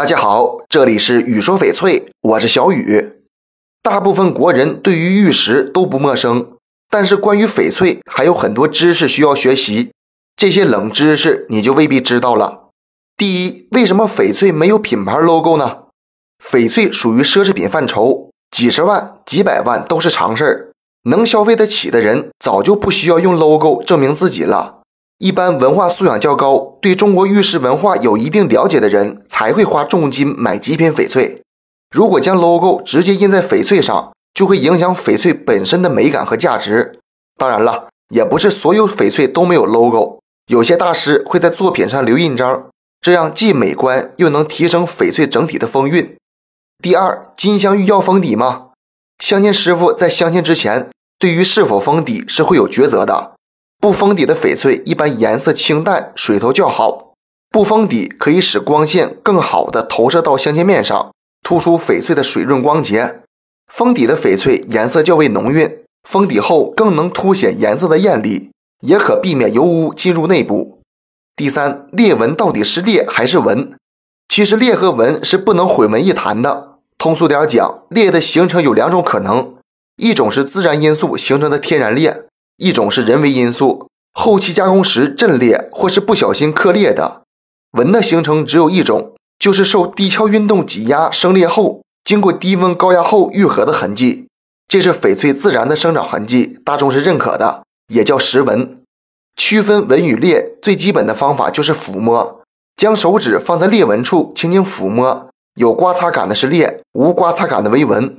大家好，这里是雨说翡翠，我是小雨。大部分国人对于玉石都不陌生，但是关于翡翠还有很多知识需要学习。这些冷知识你就未必知道了。第一，为什么翡翠没有品牌 logo 呢？翡翠属于奢侈品范畴，几十万、几百万都是常事儿。能消费得起的人早就不需要用 logo 证明自己了。一般文化素养较高、对中国玉石文化有一定了解的人才会花重金买极品翡翠。如果将 logo 直接印在翡翠上，就会影响翡翠本身的美感和价值。当然了，也不是所有翡翠都没有 logo，有些大师会在作品上留印章，这样既美观又能提升翡翠整体的风韵。第二，金镶玉要封底吗？镶嵌师傅在镶嵌之前，对于是否封底是会有抉择的。不封底的翡翠一般颜色清淡，水头较好。不封底可以使光线更好的投射到镶嵌面上，突出翡翠的水润光洁。封底的翡翠颜色较为浓郁，封底后更能凸显颜色的艳丽，也可避免油污进入内部。第三，裂纹到底是裂还是纹？其实裂和纹是不能混为一谈的。通俗点讲，裂的形成有两种可能，一种是自然因素形成的天然裂。一种是人为因素，后期加工时震裂或是不小心刻裂的纹的形成只有一种，就是受地壳运动挤压生裂后，经过低温高压后愈合的痕迹，这是翡翠自然的生长痕迹，大众是认可的，也叫石纹。区分纹与裂最基本的方法就是抚摸，将手指放在裂纹处轻轻抚摸，有刮擦感的是裂，无刮擦感的为纹。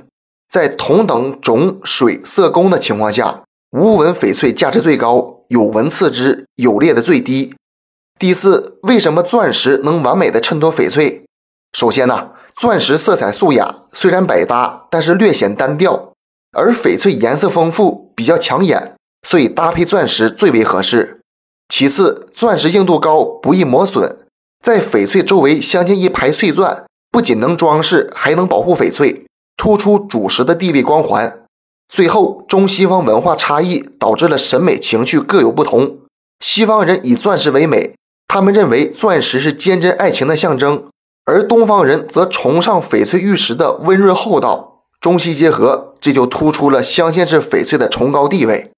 在同等种、水、色、工的情况下。无纹翡翠价值最高，有纹次之，有裂的最低。第四，为什么钻石能完美的衬托翡翠？首先呢，钻石色彩素雅，虽然百搭，但是略显单调，而翡翠颜色丰富，比较抢眼，所以搭配钻石最为合适。其次，钻石硬度高，不易磨损，在翡翠周围镶嵌一排碎钻，不仅能装饰，还能保护翡翠，突出主石的地位光环。最后，中西方文化差异导致了审美情趣各有不同。西方人以钻石为美，他们认为钻石是坚贞爱情的象征；而东方人则崇尚翡翠玉石的温润厚道。中西结合，这就突出了镶嵌式翡翠的崇高地位。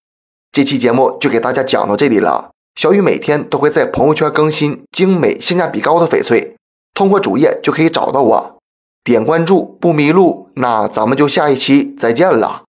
这期节目就给大家讲到这里了。小雨每天都会在朋友圈更新精美、性价比高的翡翠，通过主页就可以找到我，点关注不迷路。那咱们就下一期再见了。